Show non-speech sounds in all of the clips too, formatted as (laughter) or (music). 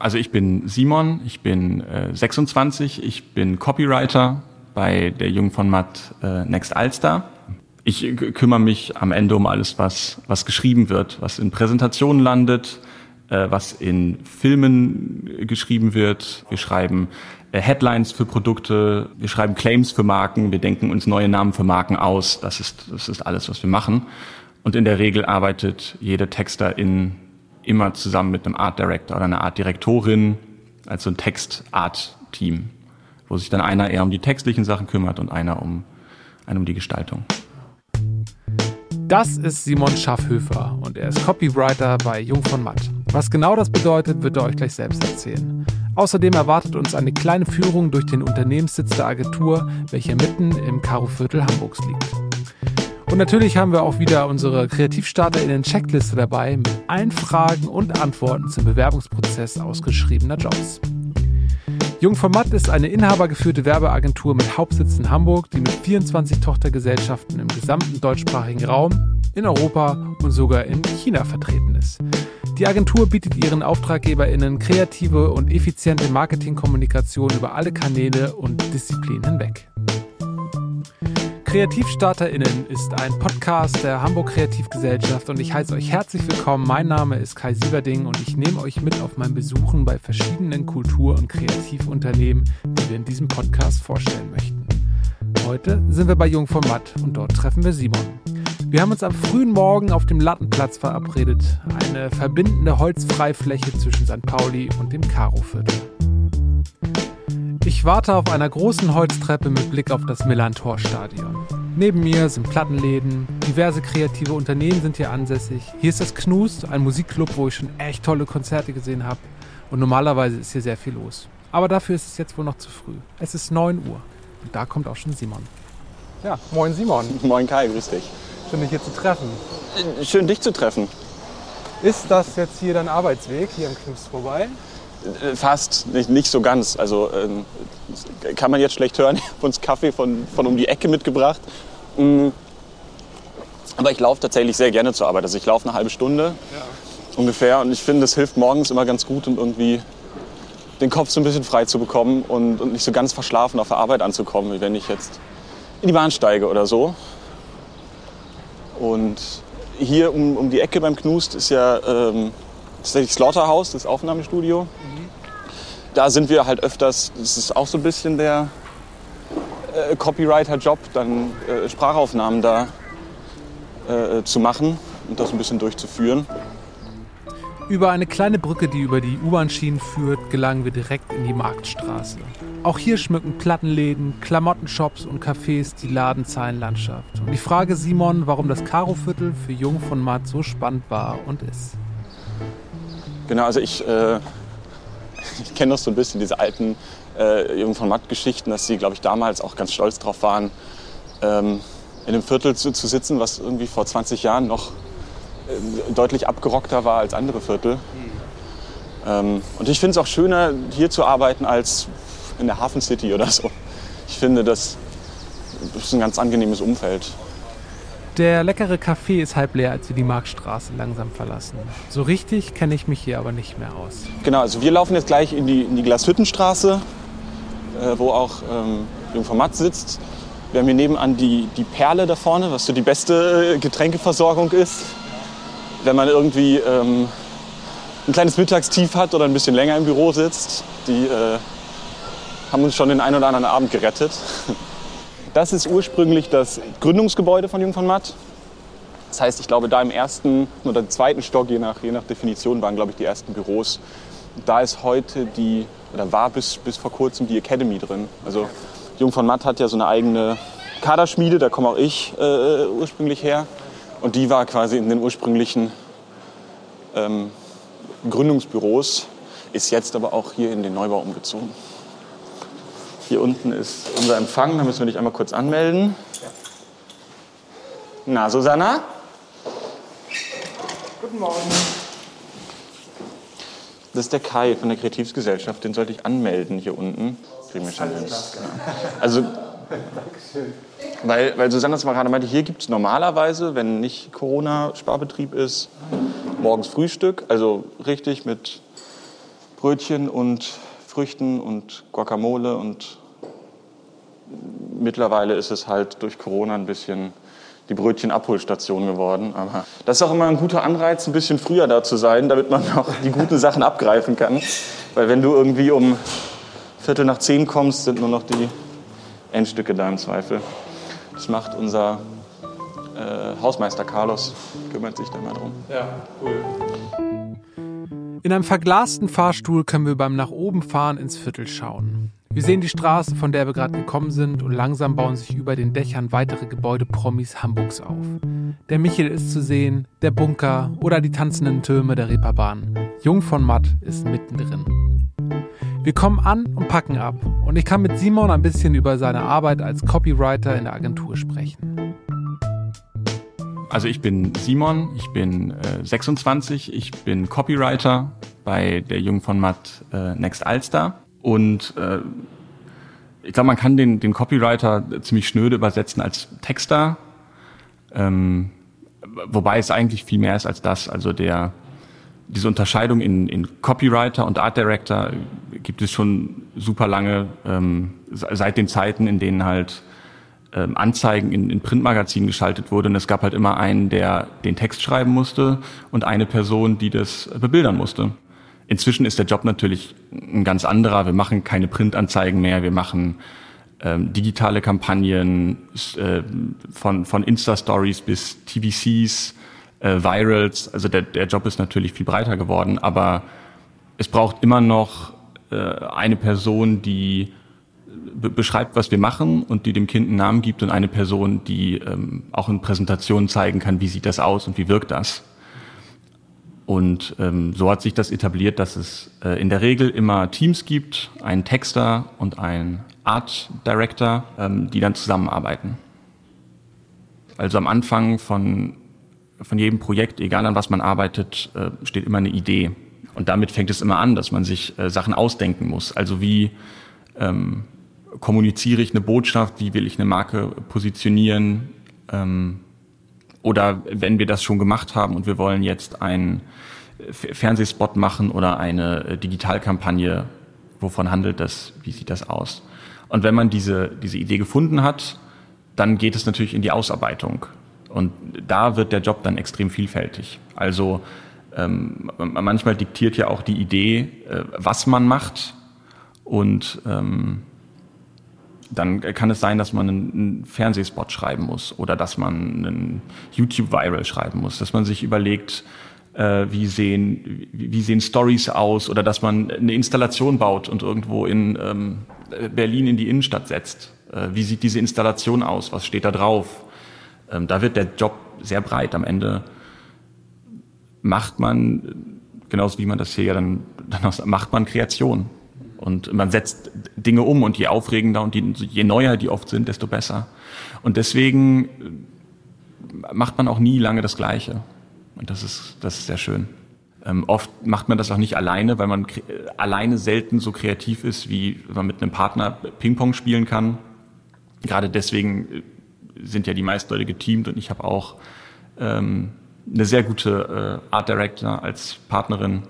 Also ich bin Simon, ich bin äh, 26, ich bin Copywriter bei der Jung von Matt äh, Next Alster. Ich kümmere mich am Ende um alles, was, was geschrieben wird, was in Präsentationen landet, äh, was in Filmen geschrieben wird. Wir schreiben äh, Headlines für Produkte, wir schreiben Claims für Marken, wir denken uns neue Namen für Marken aus. Das ist, das ist alles, was wir machen. Und in der Regel arbeitet jede Texterin immer zusammen mit einem Art Director oder einer Art Direktorin, also ein Text-Art-Team, wo sich dann einer eher um die textlichen Sachen kümmert und einer um, einer um die Gestaltung. Das ist Simon Schaffhöfer und er ist Copywriter bei Jung von Matt. Was genau das bedeutet, wird er euch gleich selbst erzählen. Außerdem erwartet uns eine kleine Führung durch den Unternehmenssitz der Agentur, welcher mitten im Karoviertel Hamburgs liegt. Und natürlich haben wir auch wieder unsere KreativstarterInnen-Checkliste dabei mit allen Fragen und Antworten zum Bewerbungsprozess ausgeschriebener Jobs. Jungformat ist eine inhabergeführte Werbeagentur mit Hauptsitz in Hamburg, die mit 24 Tochtergesellschaften im gesamten deutschsprachigen Raum, in Europa und sogar in China vertreten ist. Die Agentur bietet ihren AuftraggeberInnen kreative und effiziente Marketingkommunikation über alle Kanäle und Disziplinen hinweg. KreativstarterInnen ist ein Podcast der Hamburg Kreativgesellschaft und ich heiße euch herzlich willkommen. Mein Name ist Kai Sieverding und ich nehme euch mit auf mein Besuchen bei verschiedenen Kultur- und Kreativunternehmen, die wir in diesem Podcast vorstellen möchten. Heute sind wir bei Jung und dort treffen wir Simon. Wir haben uns am frühen Morgen auf dem Lattenplatz verabredet, eine verbindende Holzfreifläche zwischen St. Pauli und dem Karoviertel. Ich warte auf einer großen Holztreppe mit Blick auf das Millantor-Stadion. Neben mir sind Plattenläden, diverse kreative Unternehmen sind hier ansässig. Hier ist das Knust, ein Musikclub, wo ich schon echt tolle Konzerte gesehen habe. Und normalerweise ist hier sehr viel los. Aber dafür ist es jetzt wohl noch zu früh. Es ist 9 Uhr. Und da kommt auch schon Simon. Ja, moin Simon. (laughs) Moin Kai, grüß dich. Schön, dich hier zu treffen. Schön, dich zu treffen. Ist das jetzt hier dein Arbeitsweg, hier am Knust vorbei? Äh, fast, nicht, nicht so ganz. Also ähm, kann man jetzt schlecht hören. (laughs) Ich habe uns Kaffee von, von um die Ecke mitgebracht. Mm. Aber ich laufe tatsächlich sehr gerne zur Arbeit. Also ich laufe eine halbe Stunde ja. ungefähr. Und ich finde, das hilft morgens immer ganz gut, um irgendwie den Kopf so ein bisschen frei zu bekommen und, und nicht so ganz verschlafen auf der Arbeit anzukommen, wie wenn ich jetzt in die Bahn steige oder so. Und hier um, um die Ecke beim Knust ist ja ähm, tatsächlich Slaughterhouse, das Aufnahmestudio. Da sind wir halt öfters, das ist auch so ein bisschen der äh, Copywriter-Job, dann äh, Sprachaufnahmen da äh, zu machen und das ein bisschen durchzuführen. Über eine kleine Brücke, die über die U-Bahn-Schienen führt, gelangen wir direkt in die Marktstraße. Auch hier schmücken Plattenläden, Klamottenshops und Cafés die Ladenzahlenlandschaft. Und ich frage Simon, warum das Karoviertel für Jung von Matt so spannend war und ist. Genau, also ich, äh, (laughs) ich kenne noch so ein bisschen diese alten äh, Jung von Matt-Geschichten, dass sie, glaube ich, damals auch ganz stolz drauf waren, ähm, in einem Viertel zu, zu, sitzen, was irgendwie vor 20 Jahren noch äh, deutlich abgerockter war als andere Viertel. Ähm, und ich finde es auch schöner, hier zu arbeiten, als in der Hafen City oder so. Ich finde, das ist ein ganz angenehmes Umfeld. Der leckere Kaffee ist halb leer, als wir die Marktstraße langsam verlassen. So richtig kenne ich mich hier aber nicht mehr aus. Genau, also wir laufen jetzt gleich in die, in die Glashüttenstraße, äh, wo auch ähm, Jungfer Matt sitzt. Wir haben hier nebenan die, die Perle da vorne, was so die beste Getränkeversorgung ist. Wenn man irgendwie ähm, ein kleines Mittagstief hat oder ein bisschen länger im Büro sitzt, die äh, haben uns schon den einen oder anderen Abend gerettet. (laughs) Das ist ursprünglich das Gründungsgebäude von Jung von Matt. Das heißt, ich glaube, da im ersten oder zweiten Stock, je nach, je nach Definition, waren, glaube ich, die ersten Büros. Da ist heute die, oder war bis, bis vor kurzem die Academy drin. Also Jung von Matt hat ja so eine eigene Kaderschmiede, da komme auch ich äh, ursprünglich her. Und die war quasi in den ursprünglichen ähm, Gründungsbüros, ist jetzt aber auch hier in den Neubau umgezogen. Hier unten ist unser Empfang, da müssen wir dich einmal kurz anmelden. Na, Susanna? Guten Morgen. Das ist der Kai von der Kreativsgesellschaft, den sollte ich anmelden hier unten. Kriegen wir schon hin. (laughs) Also, weil, weil Susanna es mal gerade meinte, hier gibt es normalerweise, wenn nicht Corona-Sparbetrieb ist, morgens Frühstück, also richtig mit Brötchen und Früchten und Guacamole und mittlerweile ist es halt durch Corona ein bisschen die Brötchenabholstation geworden. Aber das ist auch immer ein guter Anreiz, ein bisschen früher da zu sein, damit man auch die guten Sachen abgreifen kann. Weil wenn du irgendwie um Viertel nach zehn kommst, sind nur noch die Endstücke da im Zweifel. Das macht unser äh, Hausmeister Carlos, kümmert sich da mal drum. Ja, cool. In einem verglasten Fahrstuhl können wir beim nach oben fahren ins Viertel schauen. Wir sehen die Straße, von der wir gerade gekommen sind, und langsam bauen sich über den Dächern weitere Gebäude Promis Hamburgs auf. Der Michel ist zu sehen, der Bunker oder die tanzenden Türme der Reeperbahn. Jung von Matt ist mittendrin. Wir kommen an und packen ab, und ich kann mit Simon ein bisschen über seine Arbeit als Copywriter in der Agentur sprechen. Also ich bin Simon, ich bin äh, 26, ich bin Copywriter bei der Jung von Matt äh, Next Alster und äh, ich glaube, man kann den, den Copywriter ziemlich schnöde übersetzen als Texter, ähm, wobei es eigentlich viel mehr ist als das. Also der diese Unterscheidung in, in Copywriter und Art Director gibt es schon super lange, ähm, seit den Zeiten, in denen halt ähm, Anzeigen in, in Printmagazinen geschaltet wurde. Und es gab halt immer einen, der den Text schreiben musste und eine Person, die das bebildern musste. Inzwischen ist der Job natürlich ein ganz anderer. Wir machen keine Printanzeigen mehr, wir machen ähm, digitale Kampagnen äh, von, von Insta-Stories bis TVCs, äh, Virals. Also der, der Job ist natürlich viel breiter geworden, aber es braucht immer noch äh, eine Person, die beschreibt, was wir machen und die dem Kind einen Namen gibt und eine Person, die ähm, auch in Präsentationen zeigen kann, wie sieht das aus und wie wirkt das. Und ähm, so hat sich das etabliert, dass es äh, in der Regel immer Teams gibt, einen Texter und einen Art Director, ähm, die dann zusammenarbeiten. Also am Anfang von, von jedem Projekt, egal an was man arbeitet, äh, steht immer eine Idee. Und damit fängt es immer an, dass man sich äh, Sachen ausdenken muss. Also wie ähm, kommuniziere ich eine Botschaft, wie will ich eine Marke positionieren, ähm, oder wenn wir das schon gemacht haben und wir wollen jetzt einen Fernsehspot machen oder eine äh, Digitalkampagne, wovon handelt das, wie sieht das aus? Und wenn man diese, diese Idee gefunden hat, dann geht es natürlich in die Ausarbeitung. Und da wird der Job dann extrem vielfältig. Also ähm, manchmal diktiert ja auch die Idee, äh, was man macht. Und ähm, dann kann es sein, dass man einen Fernsehspot schreiben muss oder dass man einen YouTube-Viral schreiben muss, dass man sich überlegt, äh, wie sehen, wie sehen Stories aus oder dass man eine Installation baut und irgendwo in ähm, Berlin in die Innenstadt setzt. Äh, wie sieht diese Installation aus? Was steht da drauf? Ähm, da wird der Job sehr breit. Am Ende macht man, genauso wie man das hier ja dann, dann macht man Kreation. Und man setzt Dinge um und je aufregender und je, je neuer die oft sind, desto besser. Und deswegen macht man auch nie lange das Gleiche. Und das ist, das ist sehr schön. Ähm, oft macht man das auch nicht alleine, weil man alleine selten so kreativ ist, wie man mit einem Partner Ping-Pong spielen kann. Gerade deswegen äh, sind ja die meisten Leute geteamt und ich habe auch ähm, eine sehr gute äh, Art Director als Partnerin.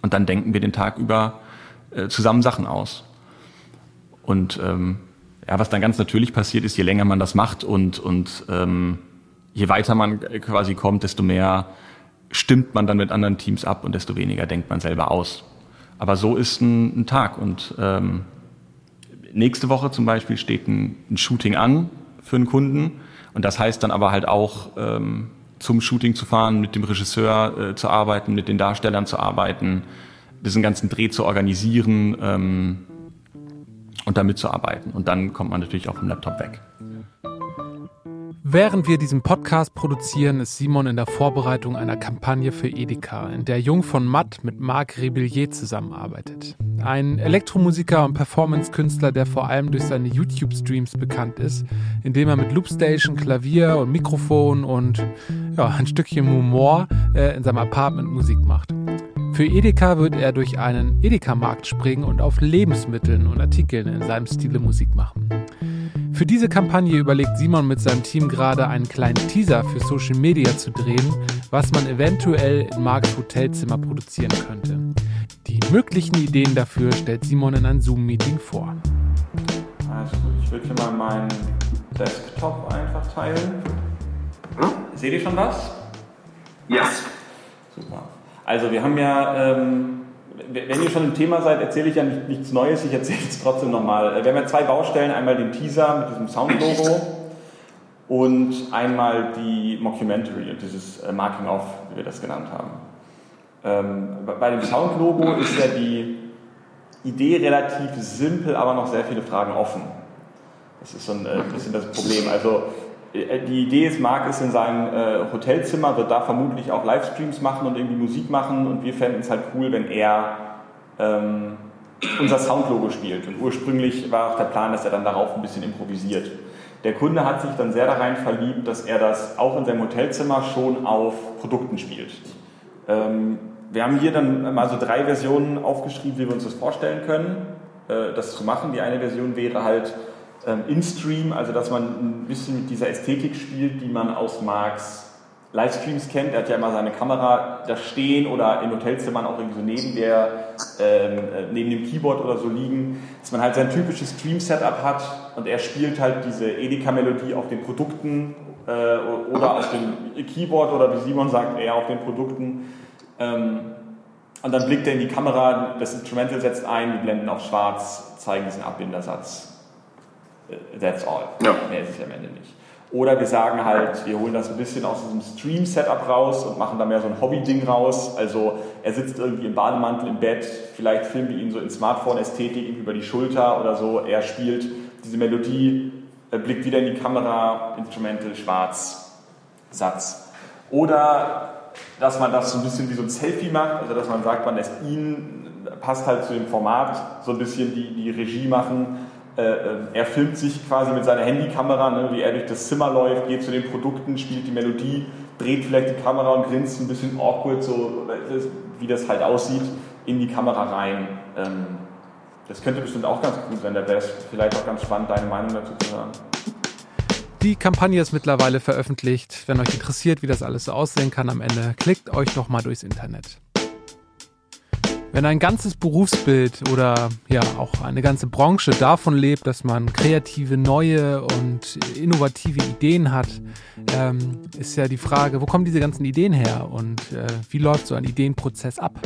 Und dann denken wir den Tag über äh, zusammen Sachen aus. Und ähm, ja, was dann ganz natürlich passiert ist, je länger man das macht und, und ähm, je weiter man quasi kommt, desto mehr stimmt man dann mit anderen Teams ab und desto weniger denkt man selber aus. Aber so ist ein, ein Tag. Und ähm, nächste Woche zum Beispiel steht ein, ein, Shooting an für einen Kunden. Und das heißt dann aber halt auch, ähm, zum Shooting zu fahren, mit dem Regisseur äh, zu arbeiten, mit den Darstellern zu arbeiten, diesen ganzen Dreh zu organisieren ähm, und damit zu arbeiten. Und dann kommt man natürlich auch vom Laptop weg. Während wir diesen Podcast produzieren, ist Simon in der Vorbereitung einer Kampagne für Edeka, in der Jung von Matt mit Marc Rebellier zusammenarbeitet. Ein Elektromusiker und Performance-Künstler, der vor allem durch seine YouTube-Streams bekannt ist, indem er mit Loopstation, Klavier und Mikrofon und ja, ein Stückchen Humor äh, in seinem Apartment Musik macht. Für Edeka wird er durch einen Edeka-Markt springen und auf Lebensmitteln und Artikeln in seinem Stile Musik machen. Für diese Kampagne überlegt Simon mit seinem Team gerade einen kleinen Teaser für Social Media zu drehen, was man eventuell in Marks Hotelzimmer produzieren könnte. Die möglichen Ideen dafür stellt Simon in ein Zoom-Meeting vor. Also gut, ich würde hier mal meinen Desktop einfach teilen. Hm? Seht ihr schon was? Ja. Yes. Super. Also wir haben ja, ähm, wenn ihr schon im Thema seid, erzähle ich ja nicht, nichts Neues, ich erzähle es trotzdem nochmal. Wir haben ja zwei Baustellen, einmal den Teaser mit diesem Soundlogo und einmal die Mockumentary und dieses äh, Marking-Off, wie wir das genannt haben. Ähm, bei dem Soundlogo ist ja die Idee relativ simpel, aber noch sehr viele Fragen offen. Das ist so ein äh, bisschen das Problem. Also äh, die Idee ist, Marc ist in seinem äh, Hotelzimmer, wird da vermutlich auch Livestreams machen und irgendwie Musik machen und wir fänden es halt cool, wenn er ähm, unser Soundlogo spielt. Und ursprünglich war auch der Plan, dass er dann darauf ein bisschen improvisiert. Der Kunde hat sich dann sehr darein verliebt, dass er das auch in seinem Hotelzimmer schon auf Produkten spielt. Ähm, wir haben hier dann mal so drei Versionen aufgeschrieben, wie wir uns das vorstellen können, äh, das zu machen. Die eine Version wäre halt ähm, in-Stream, also dass man ein bisschen mit dieser Ästhetik spielt, die man aus Marks Livestreams kennt. Er hat ja immer seine Kamera da stehen oder in Hotelzimmern auch irgendwie so neben, der, ähm, äh, neben dem Keyboard oder so liegen, dass man halt sein typisches Stream-Setup hat und er spielt halt diese Edeka-Melodie auf den Produkten äh, oder auf dem Keyboard oder wie Simon sagt, eher auf den Produkten. Ähm, und dann blickt er in die Kamera, das Instrumental setzt ein, die blenden auf schwarz, zeigen diesen Abbindersatz. Äh, that's all. Ja. Mehr ist es am Ende nicht. Oder wir sagen halt, wir holen das ein bisschen aus diesem Stream-Setup raus und machen da mehr so ein Hobby-Ding raus. Also er sitzt irgendwie im Bademantel im Bett, vielleicht filmen wir ihn so in Smartphone-Ästhetik über die Schulter oder so. Er spielt diese Melodie, blickt wieder in die Kamera, Instrumental, schwarz, Satz. Oder dass man das so ein bisschen wie so ein Selfie macht, also dass man sagt, man lässt ihn, passt halt zu dem Format, so ein bisschen die, die Regie machen er filmt sich quasi mit seiner Handykamera, ne, wie er durch das Zimmer läuft, geht zu den Produkten, spielt die Melodie, dreht vielleicht die Kamera und grinst ein bisschen awkward, so wie das halt aussieht, in die Kamera rein. Ähm, das könnte bestimmt auch ganz gut sein. Da wäre es vielleicht auch ganz spannend, deine Meinung dazu zu hören. Die Kampagne ist mittlerweile veröffentlicht. Wenn euch interessiert, wie das alles so aussehen kann am Ende, klickt euch doch mal durchs Internet. Wenn ein ganzes Berufsbild oder ja auch eine ganze Branche davon lebt, dass man kreative, neue und innovative Ideen hat, ähm, ist ja die Frage, wo kommen diese ganzen Ideen her und äh, wie läuft so ein Ideenprozess ab?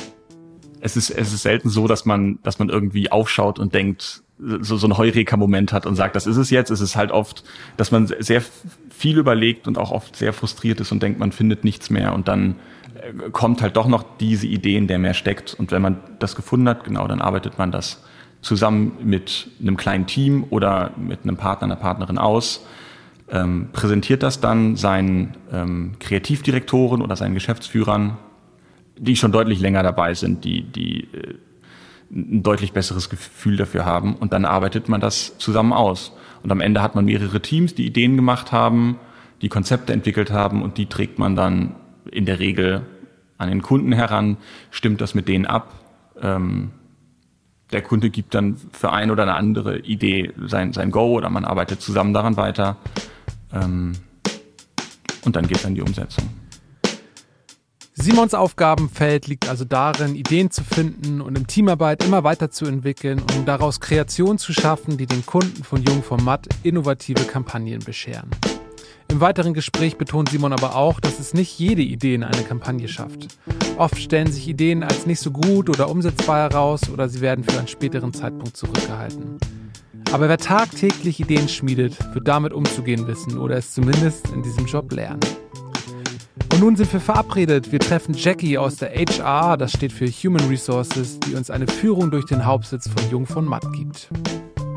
Es ist, es ist selten so, dass man, dass man irgendwie aufschaut und denkt, so, so ein Heureka-Moment hat und sagt, das ist es jetzt. Es ist halt oft, dass man sehr viel überlegt und auch oft sehr frustriert ist und denkt, man findet nichts mehr und dann kommt halt doch noch diese Idee, in der mehr steckt. Und wenn man das gefunden hat, genau, dann arbeitet man das zusammen mit einem kleinen Team oder mit einem Partner, einer Partnerin aus, ähm, präsentiert das dann seinen ähm, Kreativdirektoren oder seinen Geschäftsführern, die schon deutlich länger dabei sind, die, die äh, ein deutlich besseres Gefühl dafür haben. Und dann arbeitet man das zusammen aus. Und am Ende hat man mehrere Teams, die Ideen gemacht haben, die Konzepte entwickelt haben und die trägt man dann in der Regel an den Kunden heran, stimmt das mit denen ab. Ähm, der Kunde gibt dann für ein oder eine andere Idee sein, sein Go oder man arbeitet zusammen daran weiter. Ähm, und dann geht es an die Umsetzung. Simons Aufgabenfeld liegt also darin, Ideen zu finden und in Teamarbeit immer weiterzuentwickeln, um daraus Kreationen zu schaffen, die den Kunden von Jung vom Matt innovative Kampagnen bescheren. Im weiteren Gespräch betont Simon aber auch, dass es nicht jede Idee in eine Kampagne schafft. Oft stellen sich Ideen als nicht so gut oder umsetzbar heraus oder sie werden für einen späteren Zeitpunkt zurückgehalten. Aber wer tagtäglich Ideen schmiedet, wird damit umzugehen wissen oder es zumindest in diesem Job lernen. Und nun sind wir verabredet. Wir treffen Jackie aus der HR, das steht für Human Resources, die uns eine Führung durch den Hauptsitz von Jung von Matt gibt.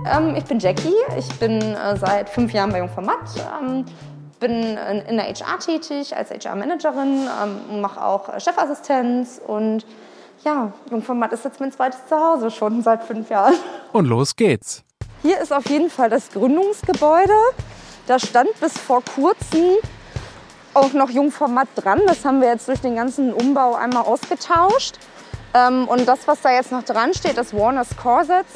Ähm, ich bin Jackie, ich bin äh, seit fünf Jahren bei Jung von Matt. Ähm, bin in der HR tätig als HR-Managerin, ähm, mache auch Chefassistenz und ja, Jungformat ist jetzt mein zweites Zuhause schon seit fünf Jahren. Und los geht's. Hier ist auf jeden Fall das Gründungsgebäude. Da stand bis vor kurzem auch noch Jungformat dran. Das haben wir jetzt durch den ganzen Umbau einmal ausgetauscht. Ähm, und das, was da jetzt noch dran steht, das Warner's Corsets,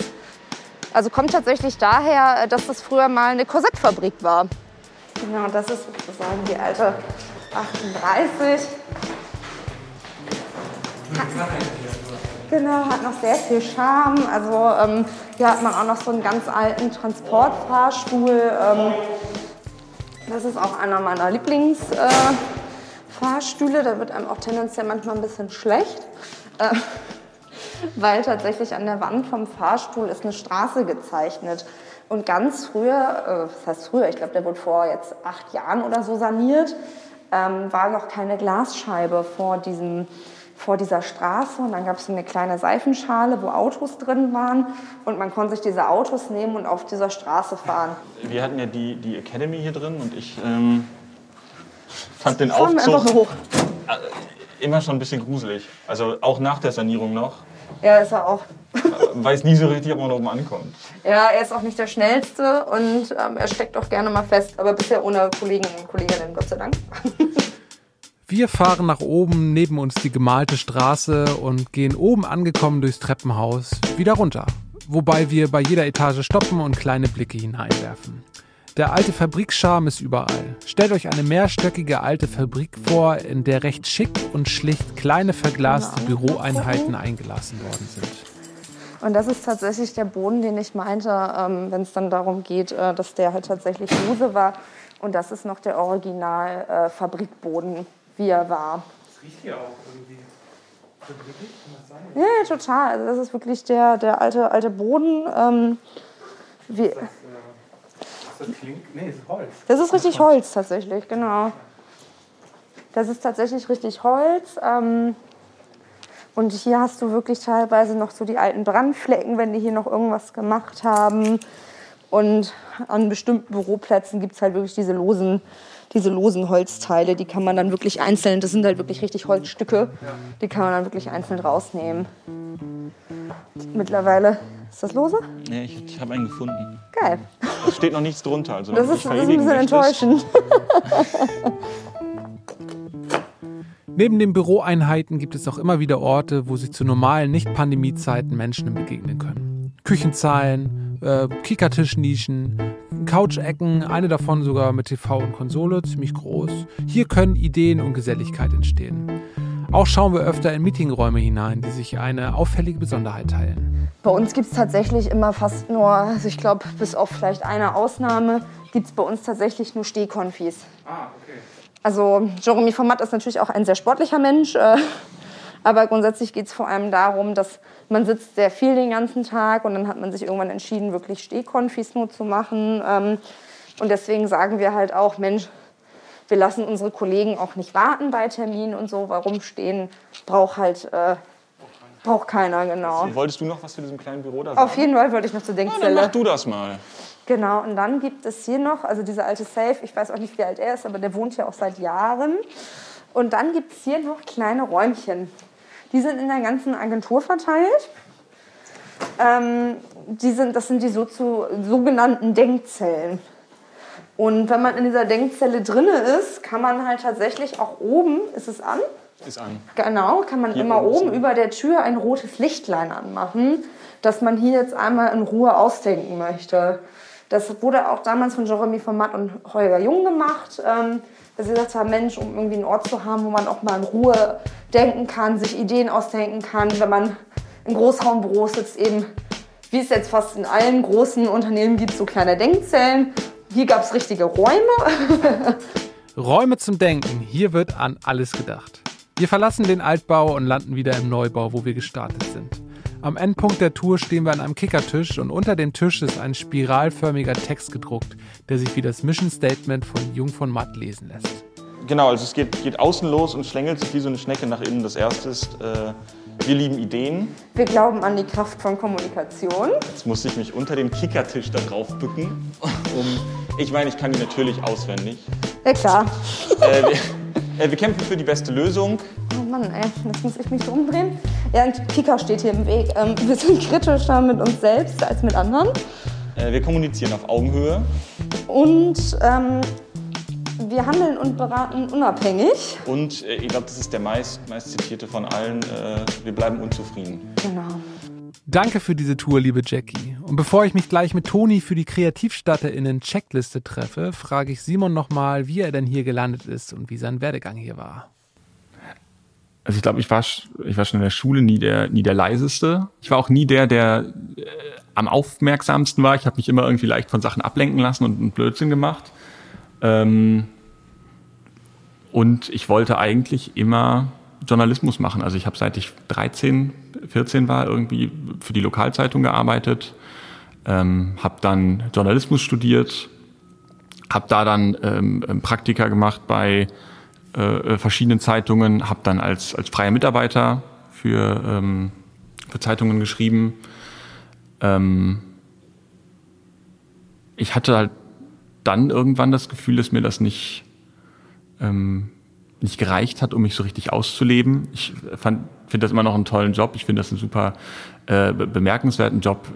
also kommt tatsächlich daher, dass das früher mal eine Korsettfabrik war. Genau, das ist sozusagen die alte 38. Genau, hat noch sehr viel Charme. Also ähm, hier hat man auch noch so einen ganz alten Transportfahrstuhl. Ähm, das ist auch einer meiner Lieblingsfahrstühle. Äh, da wird einem auch tendenziell manchmal ein bisschen schlecht. Äh, (laughs) weil tatsächlich an der Wand vom Fahrstuhl ist eine Straße gezeichnet. Und ganz früher, äh, was heißt früher, ich glaube, der wurde vor jetzt acht Jahren oder so saniert, ähm, war noch keine Glasscheibe vor, diesem, vor dieser Straße. Und dann gab es so eine kleine Seifenschale, wo Autos drin waren. Und man konnte sich diese Autos nehmen und auf dieser Straße fahren. Wir hatten ja die, die Academy hier drin und ich ähm, fand den Aufzug äh, immer schon ein bisschen gruselig. Also auch nach der Sanierung noch. Ja, ist er auch. (laughs) Weiß nie so richtig, ob man da oben ankommt. Ja, er ist auch nicht der Schnellste und ähm, er steckt auch gerne mal fest, aber bisher ohne Kollegen und Kolleginnen, Gott sei Dank. (laughs) Wir fahren nach oben, neben uns die gemalte Straße und gehen oben angekommen durchs Treppenhaus wieder runter. Wobei wir bei jeder Etage stoppen und kleine Blicke hineinwerfen. Der alte Fabrikscharme ist überall. Stellt euch eine mehrstöckige alte Fabrik vor, in der recht schick und schlicht kleine verglaste Büroeinheiten eingelassen worden sind. Und das ist tatsächlich der Boden, den ich meinte, ähm, wenn es dann darum geht, äh, dass der halt tatsächlich lose war. Und das ist noch der Original äh, Fabrikboden, wie er war. Das riecht hier auch irgendwie. Fabrikig, kann das sein? Ja, ja, total. Also das ist wirklich der, der alte, alte Boden. Ähm, wie, Das klingt. Nee, ist Holz. Das ist richtig Holz tatsächlich, genau. Das ist tatsächlich richtig Holz. Ähm, und hier hast du wirklich teilweise noch so die alten Brandflecken, wenn die hier noch irgendwas gemacht haben. Und an bestimmten Büroplätzen gibt es halt wirklich diese losen, diese losen Holzteile. Die kann man dann wirklich einzeln, das sind halt wirklich richtig Holzstücke, die kann man dann wirklich einzeln rausnehmen. Mittlerweile ist das lose? Nee, ich, ich habe einen gefunden. Geil. Da steht noch nichts drunter. Also Das ist, das ist ein bisschen enttäuschend. (laughs) Neben den Büroeinheiten gibt es auch immer wieder Orte, wo sich zu normalen Nicht-Pandemie-Zeiten Menschen begegnen können. Küchenzeilen, äh, Kickertischnischen, Couchecken, eine davon sogar mit TV und Konsole, ziemlich groß. Hier können Ideen und Geselligkeit entstehen. Auch schauen wir öfter in Meetingräume hinein, die sich eine auffällige Besonderheit teilen. Bei uns gibt es tatsächlich immer fast nur, also ich glaube, bis auf vielleicht eine Ausnahme, gibt es bei uns tatsächlich nur Stehkonfis. Ah, okay. Also Jeremy Format ist natürlich auch ein sehr sportlicher Mensch, äh, aber grundsätzlich geht es vor allem darum, dass man sitzt sehr viel den ganzen Tag und dann hat man sich irgendwann entschieden, wirklich Stehkonfis nur zu machen. Ähm, und deswegen sagen wir halt auch, Mensch, wir lassen unsere Kollegen auch nicht warten bei Terminen und so, weil rumstehen braucht halt äh, braucht keiner, genau. Wolltest du noch was zu diesem kleinen Büro da sagen? Auf jeden Fall wollte ich noch zur Ja, dann Denkzelle. mach du das mal. Genau, und dann gibt es hier noch, also dieser alte Safe, ich weiß auch nicht, wie alt er ist, aber der wohnt hier auch seit Jahren. Und dann gibt es hier noch kleine Räumchen. Die sind in der ganzen Agentur verteilt. Ähm, die sind, das sind die so zu, sogenannten Denkzellen. Und wenn man in dieser Denkzelle drinne ist, kann man halt tatsächlich auch oben, ist es an? Ist an. Genau, kann man Hier immer oben über der Tür ein rotes Lichtlein anmachen, dass man hier jetzt einmal in Ruhe ausdenken möchte. Das wurde auch damals von Jeremy von Matt und Holger Jung gemacht, ähm, dass sie gesagt haben, Mensch, um irgendwie einen Ort zu haben, wo man auch mal in Ruhe denken kann, sich Ideen ausdenken kann, wenn man in Großraumbüros sitzt, eben wie es jetzt fast in allen großen Unternehmen gibt, so kleine Denkzellen. Hier gab es richtige Räume. Räume zum Denken. Hier wird an alles gedacht. Wir verlassen den Altbau und landen wieder im Neubau, wo wir gestartet sind. Am Endpunkt der Tour stehen wir an einem Kickertisch und unter dem Tisch ist ein spiralförmiger Text gedruckt, der sich wie das Mission Statement von Jung von Matt lesen lässt. Genau, also es geht, geht außen los und schlängelt sich wie so eine Schnecke nach innen. Das erste ist, äh, wir lieben Ideen. Wir glauben an die Kraft von Kommunikation. Jetzt muss ich mich unter den Kickertisch da drauf bücken. Um, ich meine, ich kann die natürlich auswendig. Ja klar. Äh, wir, äh, wir kämpfen für die beste Lösung. Oh Mann, ey, jetzt muss ich mich umdrehen. Ja, ein Kicker steht hier im Weg. Ähm, wir sind kritischer mit uns selbst als mit anderen. Äh, wir kommunizieren auf Augenhöhe. Und ähm, wir handeln und beraten unabhängig. Und äh, ich glaube, das ist der meist, meist zitierte von allen. Äh, wir bleiben unzufrieden. Genau. Danke für diese Tour, liebe Jackie. Und bevor ich mich gleich mit Toni für die KreativstarterInnen Checkliste treffe, frage ich Simon nochmal, wie er denn hier gelandet ist und wie sein Werdegang hier war. also ich glaube, ich war, ich war schon in der Schule nie der, nie der leiseste. Ich war auch nie der, der äh, am aufmerksamsten war. Ich habe mich immer irgendwie leicht von Sachen ablenken lassen und einen Blödsinn gemacht. Ähm, und ich wollte eigentlich immer Journalismus machen. Also ich habe seit ich 13, 14 war irgendwie für die Lokalzeitung gearbeitet, ähm, habe dann Journalismus studiert, habe da dann ähm, Praktika gemacht bei äh, verschiedenen Zeitungen, habe dann als, als freier Mitarbeiter für, ähm, für Zeitungen geschrieben. Ähm, ich hatte halt dann irgendwann das Gefühl, dass mir das nicht, ähm, nicht gereicht hat, um mich so richtig auszuleben. Ich finde das immer noch einen tollen Job. Ich finde das einen super äh, bemerkenswerten Job.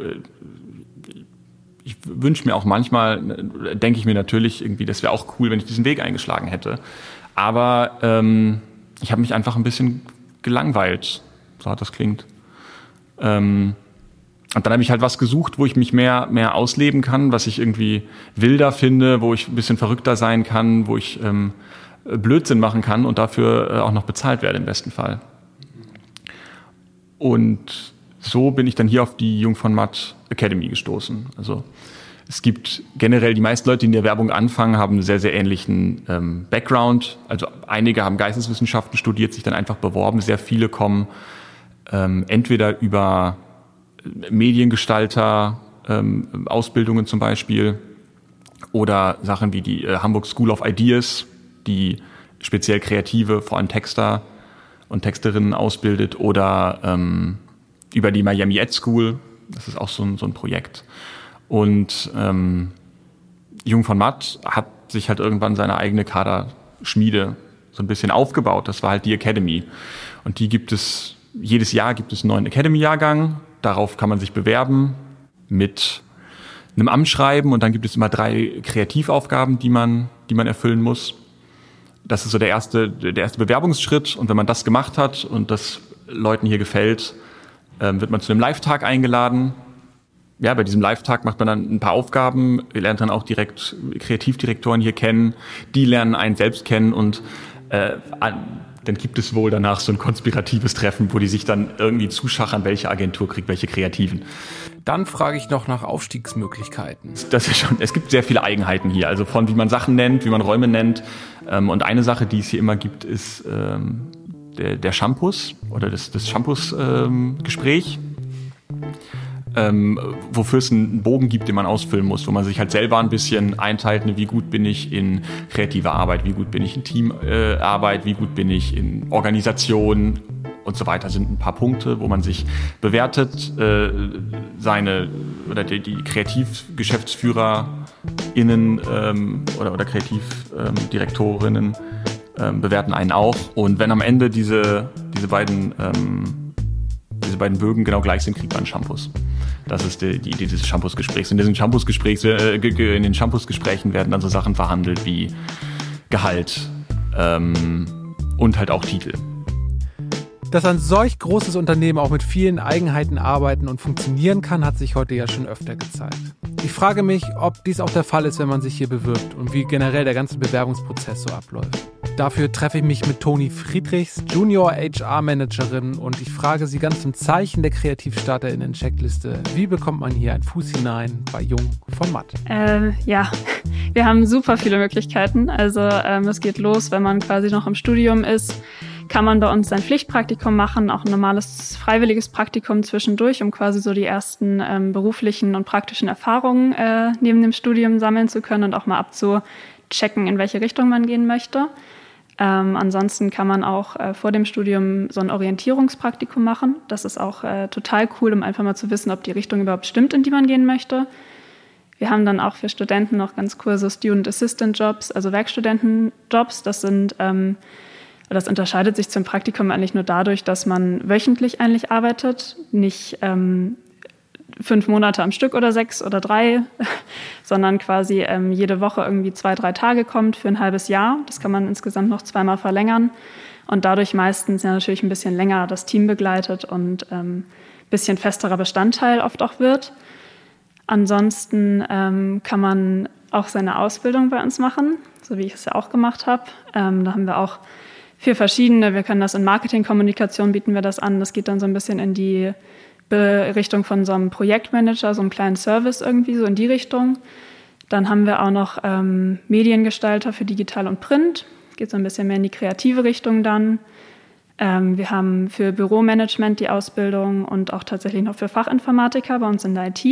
Ich wünsche mir auch manchmal, äh, denke ich mir natürlich irgendwie, das wäre auch cool, wenn ich diesen Weg eingeschlagen hätte. Aber ähm, ich habe mich einfach ein bisschen gelangweilt, so hart das klingt. Ähm, und dann habe ich halt was gesucht, wo ich mich mehr, mehr ausleben kann, was ich irgendwie wilder finde, wo ich ein bisschen verrückter sein kann, wo ich ähm, Blödsinn machen kann und dafür äh, auch noch bezahlt werde im besten Fall. Und so bin ich dann hier auf die Jung von Matt Academy gestoßen. Also es gibt generell die meisten Leute, die in der Werbung anfangen, haben einen sehr, sehr ähnlichen ähm, Background. Also einige haben Geisteswissenschaften studiert, sich dann einfach beworben. Sehr viele kommen ähm, entweder über Mediengestalter, ähm, Ausbildungen zum Beispiel oder Sachen wie die äh, Hamburg School of Ideas, die speziell Kreative, vor allem Texter und Texterinnen ausbildet oder ähm, über die Miami Ed School. Das ist auch so ein, so ein Projekt. Und ähm, Jung von Matt hat sich halt irgendwann seine eigene Kaderschmiede so ein bisschen aufgebaut. Das war halt die Academy. Und die gibt es, jedes Jahr gibt es einen neuen Academy-Jahrgang. Darauf kann man sich bewerben mit einem Amtsschreiben und dann gibt es immer drei Kreativaufgaben, die man, die man erfüllen muss. Das ist so der erste, der erste Bewerbungsschritt. Und wenn man das gemacht hat und das Leuten hier gefällt, ähm, wird man zu einem Live-Tag eingeladen ja, bei diesem Live-Tag macht man dann ein paar Aufgaben, lernt dann auch direkt Kreativdirektoren hier kennen, die lernen einen selbst kennen und äh, dann gibt es wohl danach so ein konspiratives Treffen, wo die sich dann irgendwie zuschachern, welche Agentur kriegt welche Kreativen. Dann frage ich noch nach Aufstiegsmöglichkeiten. Das ist schon, es gibt sehr viele Eigenheiten hier, also von wie man Sachen nennt, wie man Räume nennt. Ähm, und eine Sache, die es hier immer gibt, ist ähm, der, der Shampoos oder das, das Shampoos-Gespräch. Ähm, ähm, wofür es einen Bogen gibt, den man ausfüllen muss, wo man sich halt selber ein bisschen einteilt, ne, wie gut bin ich in kreativer Arbeit, wie gut bin ich in Teamarbeit, äh, wie gut bin ich in Organisation und so weiter sind ein paar Punkte, wo man sich bewertet, äh, seine oder die, die KreativgeschäftsführerInnen ähm, oder, oder Kreativdirektorinnen ähm, bewerten einen auch. Und wenn am Ende diese, diese beiden ähm, diese beiden Bögen genau gleich sind, kriegt man Shampoos. Das ist die, Idee dieses Shampoos-Gesprächs. In Shampoos-Gesprächs, äh, in den Shampoos-Gesprächen werden dann so Sachen verhandelt wie Gehalt ähm, und halt auch Titel. Dass ein solch großes Unternehmen auch mit vielen Eigenheiten arbeiten und funktionieren kann, hat sich heute ja schon öfter gezeigt. Ich frage mich, ob dies auch der Fall ist, wenn man sich hier bewirbt und wie generell der ganze Bewerbungsprozess so abläuft. Dafür treffe ich mich mit Toni Friedrichs, Junior HR Managerin, und ich frage sie ganz im Zeichen der KreativstarterInnen-Checkliste, wie bekommt man hier einen Fuß hinein bei Jung von Matt? Äh, ja, (laughs) wir haben super viele Möglichkeiten. Also ähm, es geht los, wenn man quasi noch im Studium ist kann man bei uns sein Pflichtpraktikum machen, auch ein normales freiwilliges Praktikum zwischendurch, um quasi so die ersten ähm, beruflichen und praktischen Erfahrungen äh, neben dem Studium sammeln zu können und auch mal abzuchecken, in welche Richtung man gehen möchte. Ähm, ansonsten kann man auch äh, vor dem Studium so ein Orientierungspraktikum machen. Das ist auch äh, total cool, um einfach mal zu wissen, ob die Richtung überhaupt stimmt, in die man gehen möchte. Wir haben dann auch für Studenten noch ganz so Student Assistant Jobs, also Werkstudentenjobs. Das sind ähm, das unterscheidet sich zum Praktikum eigentlich nur dadurch, dass man wöchentlich eigentlich arbeitet, nicht ähm, fünf Monate am Stück oder sechs oder drei, (laughs) sondern quasi ähm, jede Woche irgendwie zwei, drei Tage kommt für ein halbes Jahr. Das kann man insgesamt noch zweimal verlängern und dadurch meistens ja natürlich ein bisschen länger das Team begleitet und ähm, bisschen festerer Bestandteil oft auch wird. Ansonsten ähm, kann man auch seine Ausbildung bei uns machen, so wie ich es ja auch gemacht habe. Ähm, da haben wir auch für verschiedene. Wir können das in Marketingkommunikation bieten wir das an. Das geht dann so ein bisschen in die Richtung von so einem Projektmanager, so einem kleinen Service irgendwie, so in die Richtung. Dann haben wir auch noch ähm, Mediengestalter für Digital und Print. Geht so ein bisschen mehr in die kreative Richtung dann. Ähm, wir haben für Büromanagement die Ausbildung und auch tatsächlich noch für Fachinformatiker bei uns in der IT.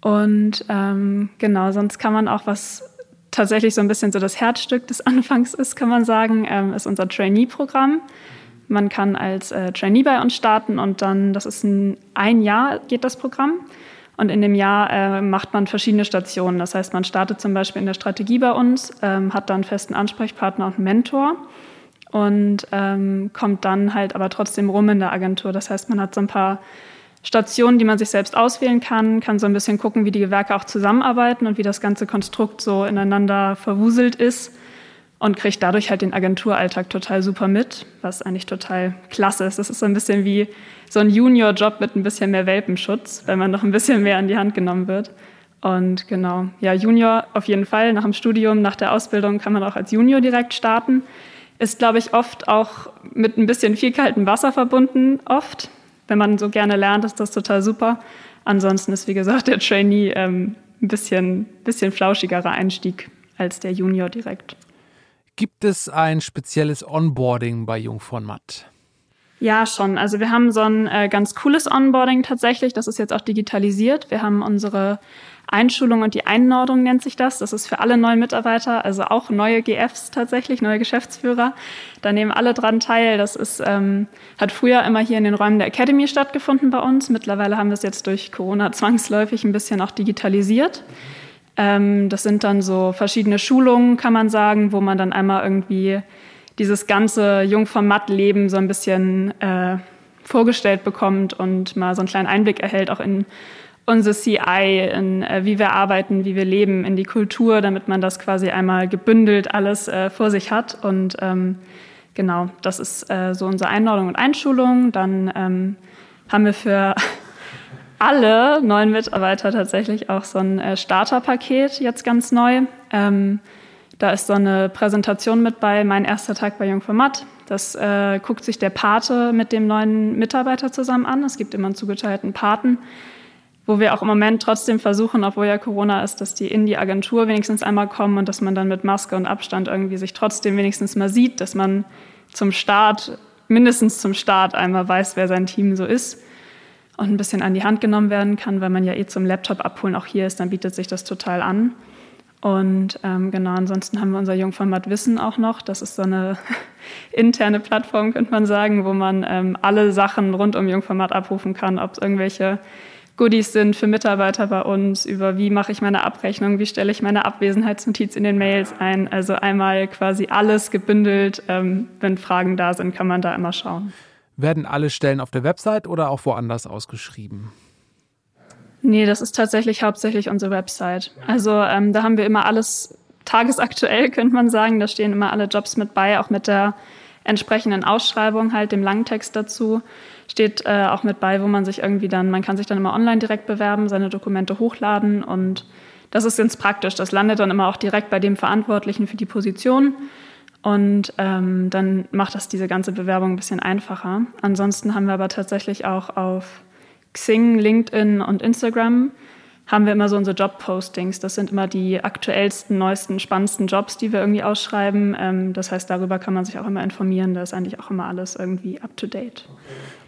Und ähm, genau, sonst kann man auch was tatsächlich so ein bisschen so das Herzstück des (laughs) Anfangs ist, kann man sagen, ähm, ist unser Trainee-Programm. Man kann als äh, Trainee bei uns starten und dann, das ist ein, ein Jahr geht das Programm. Und in dem Jahr äh, macht man verschiedene Stationen. Das heißt, man startet zum Beispiel in der Strategie bei uns, ähm, hat dann festen Ansprechpartner und Mentor und ähm, kommt dann halt aber trotzdem rum in der Agentur. Das heißt, man hat so ein paar Stationen, die man sich selbst auswählen kann, kann so ein bisschen gucken, wie die Gewerke auch zusammenarbeiten und wie das ganze Konstrukt so ineinander verwuselt ist und kriegt dadurch halt den Agenturalltag total super mit, was eigentlich total klasse ist. Das ist so ein bisschen wie so ein Junior-Job mit ein bisschen mehr Welpenschutz, wenn man noch ein bisschen mehr an die Hand genommen wird. Und genau, ja, Junior auf jeden Fall. Nach dem Studium, nach der Ausbildung kann man auch als Junior direkt starten. Ist, glaube ich, oft auch mit ein bisschen viel kaltem Wasser verbunden, oft wenn man so gerne lernt, ist das total super. Ansonsten ist, wie gesagt, der Trainee ähm, ein bisschen, bisschen flauschigerer Einstieg als der Junior direkt. Gibt es ein spezielles Onboarding bei Jung von Matt? Ja, schon. Also wir haben so ein äh, ganz cooles Onboarding tatsächlich. Das ist jetzt auch digitalisiert. Wir haben unsere Einschulung und die Einordnung nennt sich das. Das ist für alle neuen Mitarbeiter, also auch neue GFs tatsächlich, neue Geschäftsführer. Da nehmen alle dran teil. Das ist, ähm, hat früher immer hier in den Räumen der Academy stattgefunden bei uns. Mittlerweile haben wir es jetzt durch Corona zwangsläufig ein bisschen auch digitalisiert. Ähm, das sind dann so verschiedene Schulungen, kann man sagen, wo man dann einmal irgendwie dieses ganze Jungformat-Leben so ein bisschen äh, vorgestellt bekommt und mal so einen kleinen Einblick erhält, auch in unsere CI, in äh, wie wir arbeiten, wie wir leben, in die Kultur, damit man das quasi einmal gebündelt alles äh, vor sich hat. Und ähm, genau, das ist äh, so unsere Einordnung und Einschulung. Dann ähm, haben wir für (laughs) alle neuen Mitarbeiter tatsächlich auch so ein äh, Starterpaket jetzt ganz neu. Ähm, da ist so eine Präsentation mit bei, mein erster Tag bei Jungformat. Das äh, guckt sich der Pate mit dem neuen Mitarbeiter zusammen an. Es gibt immer einen zugeteilten Paten wo wir auch im Moment trotzdem versuchen, obwohl ja Corona ist, dass die in die Agentur wenigstens einmal kommen und dass man dann mit Maske und Abstand irgendwie sich trotzdem wenigstens mal sieht, dass man zum Start, mindestens zum Start einmal weiß, wer sein Team so ist und ein bisschen an die Hand genommen werden kann, weil man ja eh zum Laptop abholen auch hier ist, dann bietet sich das total an. Und ähm, genau, ansonsten haben wir unser Jungformat Wissen auch noch. Das ist so eine (laughs) interne Plattform, könnte man sagen, wo man ähm, alle Sachen rund um Jungformat abrufen kann, ob es irgendwelche Goodies sind für Mitarbeiter bei uns, über wie mache ich meine Abrechnung, wie stelle ich meine Abwesenheitsnotiz in den Mails ein. Also einmal quasi alles gebündelt. Ähm, wenn Fragen da sind, kann man da immer schauen. Werden alle Stellen auf der Website oder auch woanders ausgeschrieben? Nee, das ist tatsächlich hauptsächlich unsere Website. Also ähm, da haben wir immer alles tagesaktuell, (laughs) könnte man sagen. Da stehen immer alle Jobs mit bei, auch mit der entsprechenden Ausschreibung, halt dem Langtext dazu steht äh, auch mit bei, wo man sich irgendwie dann, man kann sich dann immer online direkt bewerben, seine Dokumente hochladen und das ist ganz praktisch. Das landet dann immer auch direkt bei dem Verantwortlichen für die Position und ähm, dann macht das diese ganze Bewerbung ein bisschen einfacher. Ansonsten haben wir aber tatsächlich auch auf Xing, LinkedIn und Instagram haben wir immer so unsere Job-Postings. Das sind immer die aktuellsten, neuesten, spannendsten Jobs, die wir irgendwie ausschreiben. Ähm, das heißt, darüber kann man sich auch immer informieren. Da ist eigentlich auch immer alles irgendwie up-to-date.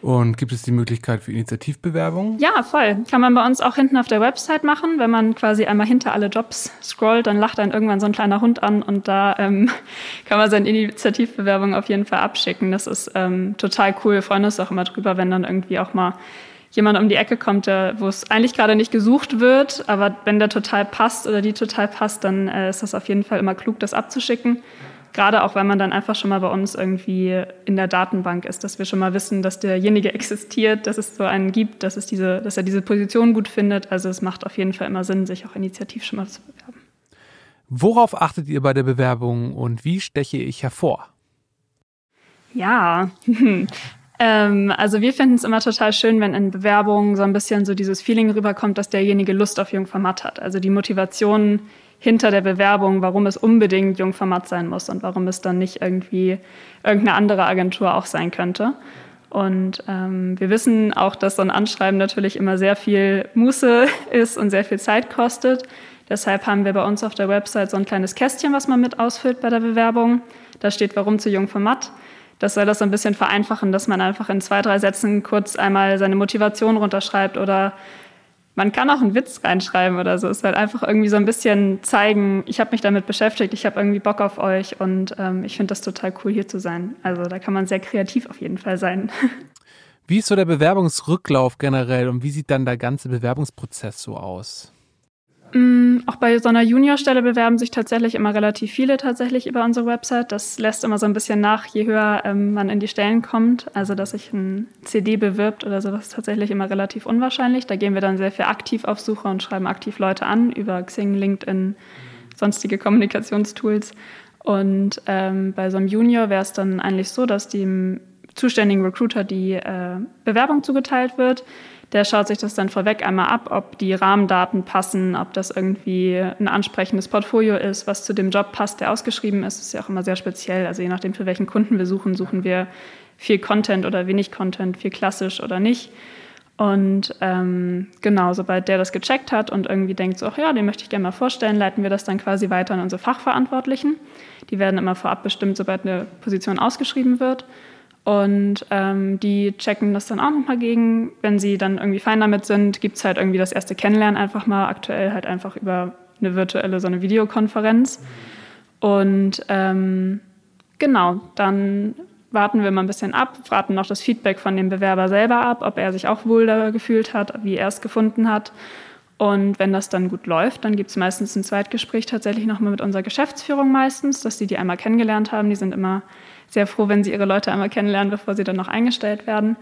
Und gibt es die Möglichkeit für Initiativbewerbungen? Ja, voll. Kann man bei uns auch hinten auf der Website machen. Wenn man quasi einmal hinter alle Jobs scrollt, dann lacht dann irgendwann so ein kleiner Hund an und da ähm, (laughs) kann man seine Initiativbewerbung auf jeden Fall abschicken. Das ist ähm, total cool. Wir freuen uns auch immer drüber, wenn dann irgendwie auch mal jemand um die Ecke kommt, der, wo es eigentlich gerade nicht gesucht wird, aber wenn der total passt oder die total passt, dann äh, ist das auf jeden Fall immer klug, das abzuschicken. Gerade auch, weil man dann einfach schon mal bei uns irgendwie in der Datenbank ist, dass wir schon mal wissen, dass derjenige (laughs) existiert, dass es so einen gibt, dass, es diese, dass er diese Position gut findet. Also es macht auf jeden Fall immer Sinn, sich auch initiativ schon mal zu bewerben. Worauf achtet ihr bei der Bewerbung und wie steche ich hervor? Ja, (laughs) Ähm, also wir finden es immer total schön, wenn in Bewerbungen so ein bisschen so dieses Feeling rüberkommt, dass derjenige Lust auf Jungformat hat. Also die Motivation hinter der Bewerbung, warum es unbedingt Jungformat sein muss und warum es dann nicht irgendwie irgendeine andere Agentur auch sein könnte. Und ähm, wir wissen auch, dass so ein Anschreiben natürlich immer sehr viel Muße (laughs) ist und sehr viel Zeit kostet. Deshalb haben wir bei uns auf der Website so ein kleines Kästchen, was man mit ausfüllt bei der Bewerbung. Da steht, warum zu jung für Matt. Das soll das so ein bisschen vereinfachen, dass man einfach in zwei, drei Sätzen kurz einmal seine Motivation runterschreibt oder man kann auch einen Witz reinschreiben oder so. Es halt einfach irgendwie so ein bisschen zeigen, ich habe mich damit beschäftigt, ich habe irgendwie Bock auf euch und ähm, ich finde das total cool, hier zu sein. Also da kann man sehr kreativ auf jeden Fall sein. Wie ist so der Bewerbungsrücklauf generell und wie sieht dann der ganze Bewerbungsprozess so aus? Mm, auch bei so einer Juniorstelle bewerben sich tatsächlich immer relativ viele tatsächlich über unsere Website. Das lässt immer so ein bisschen nach, je höher ähm, man in die Stellen kommt. Also, dass sich ein CD bewirbt oder so, das ist tatsächlich immer relativ unwahrscheinlich. Da gehen wir dann sehr viel aktiv auf Suche und schreiben aktiv Leute an über Xing, LinkedIn, sonstige Kommunikationstools. Und ähm, bei so einem Junior wäre es dann eigentlich so, dass dem zuständigen Recruiter die äh, Bewerbung zugeteilt wird der schaut sich das dann vorweg einmal ab, ob die Rahmendaten passen, ob das irgendwie ein ansprechendes Portfolio ist, was zu dem Job passt, der ausgeschrieben ist. Das ist ja auch immer sehr speziell. Also je nachdem, für welchen Kunden wir suchen, suchen wir viel Content oder wenig Content, viel klassisch oder nicht. Und ähm, genau, sobald der das gecheckt hat und irgendwie denkt, so, ach ja, den möchte ich gerne mal vorstellen, leiten wir das dann quasi weiter an unsere Fachverantwortlichen. Die werden immer vorab bestimmt, sobald eine Position ausgeschrieben wird. Und ähm, die checken das dann auch nochmal gegen. Wenn sie dann irgendwie fein damit sind, gibt es halt irgendwie das erste Kennenlernen einfach mal, aktuell halt einfach über eine virtuelle, so eine Videokonferenz. Und ähm, genau, dann warten wir mal ein bisschen ab, warten noch das Feedback von dem Bewerber selber ab, ob er sich auch wohl da gefühlt hat, wie er es gefunden hat. Und wenn das dann gut läuft, dann gibt es meistens ein Zweitgespräch tatsächlich nochmal mit unserer Geschäftsführung meistens, dass die die einmal kennengelernt haben. Die sind immer sehr froh, wenn sie ihre Leute einmal kennenlernen, bevor sie dann noch eingestellt werden.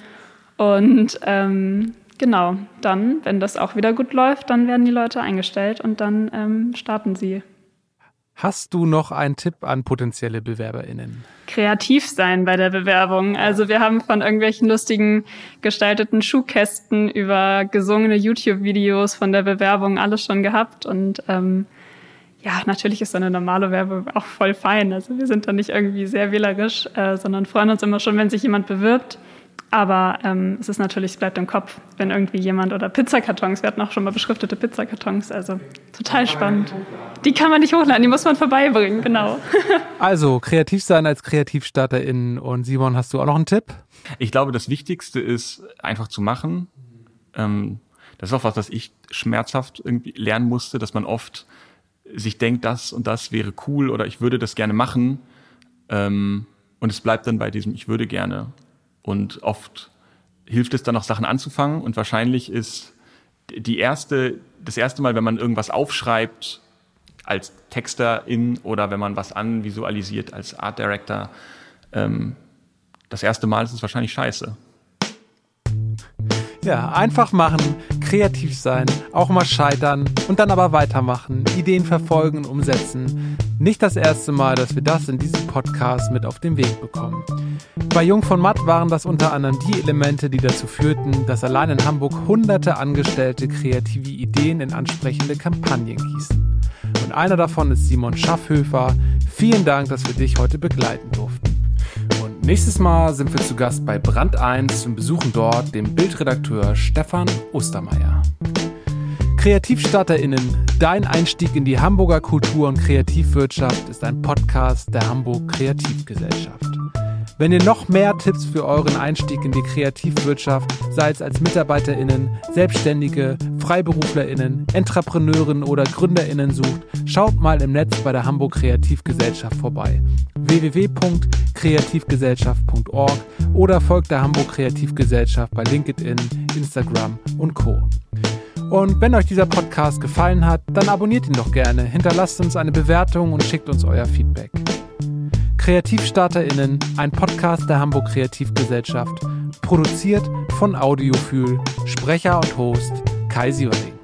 Und ähm, genau, dann, wenn das auch wieder gut läuft, dann werden die Leute eingestellt und dann ähm, starten sie. Hast du noch einen Tipp an potenzielle BewerberInnen? Kreativ sein bei der Bewerbung. Also wir haben von irgendwelchen lustigen gestalteten Schuhkästen über gesungene YouTube-Videos von der Bewerbung alles schon gehabt und ähm, ja, natürlich ist so eine normale Werbung auch voll fein. Also wir sind da nicht irgendwie sehr wählerisch, äh, sondern freuen uns immer schon, wenn sich jemand bewirbt. Aber ähm, es ist natürlich, es bleibt im Kopf, wenn irgendwie jemand oder Pizzakartons, wir hatten auch schon mal beschriftete Pizzakartons, also total spannend. Die kann man nicht hochladen, die muss man vorbeibringen, genau. (laughs) Also kreativ sein als Kreativstarterin und Simon, hast du auch noch einen Tipp? Ich glaube, das Wichtigste ist einfach zu machen. Ähm, das ist auch was, was ich schmerzhaft irgendwie lernen musste, dass man oft sich denkt, das und das wäre cool oder ich würde das gerne machen. Ähm, und es bleibt dann bei diesem Ich würde gerne. Und oft hilft es dann noch Sachen anzufangen und wahrscheinlich ist die erste, das erste Mal, wenn man irgendwas aufschreibt als Texterin oder wenn man was anvisualisiert als Art Director, ähm, das erste Mal ist es wahrscheinlich scheiße. Ja, einfach machen, kreativ sein, auch mal scheitern und dann aber weitermachen, Ideen verfolgen und umsetzen. Nicht das erste Mal, dass wir das in diesem Podcast mit auf den Weg bekommen. Bei Jung von Matt waren das unter anderem die Elemente, die dazu führten, dass allein in Hamburg hunderte Angestellte kreative Ideen in ansprechende Kampagnen gießen. Und einer davon ist Simon Schaffhöfer. Vielen Dank, dass wir dich heute begleiten durften. Nächstes Mal sind wir zu Gast bei Brand 1 und besuchen dort den Bildredakteur Stefan Ostermeier. KreativstarterInnen, dein Einstieg in die Hamburger Kultur- und Kreativwirtschaft ist ein Podcast der Hamburg Kreativgesellschaft. Wenn ihr noch mehr Tipps für euren Einstieg in die Kreativwirtschaft, sei es als MitarbeiterInnen, Selbstständige, FreiberuflerInnen, Entrepreneurinnen oder GründerInnen sucht, schaut mal im Netz bei der Hamburg Kreativgesellschaft vorbei. www.kreativgesellschaft.org oder folgt der Hamburg Kreativgesellschaft bei LinkedIn, Instagram und Co. Und wenn euch dieser Podcast gefallen hat, dann abonniert ihn doch gerne, hinterlasst uns eine Bewertung und schickt uns euer Feedback. KreativstarterInnen, ein Podcast der Hamburg Kreativgesellschaft, produziert von Audiophil, Sprecher und Host Kai Sievering.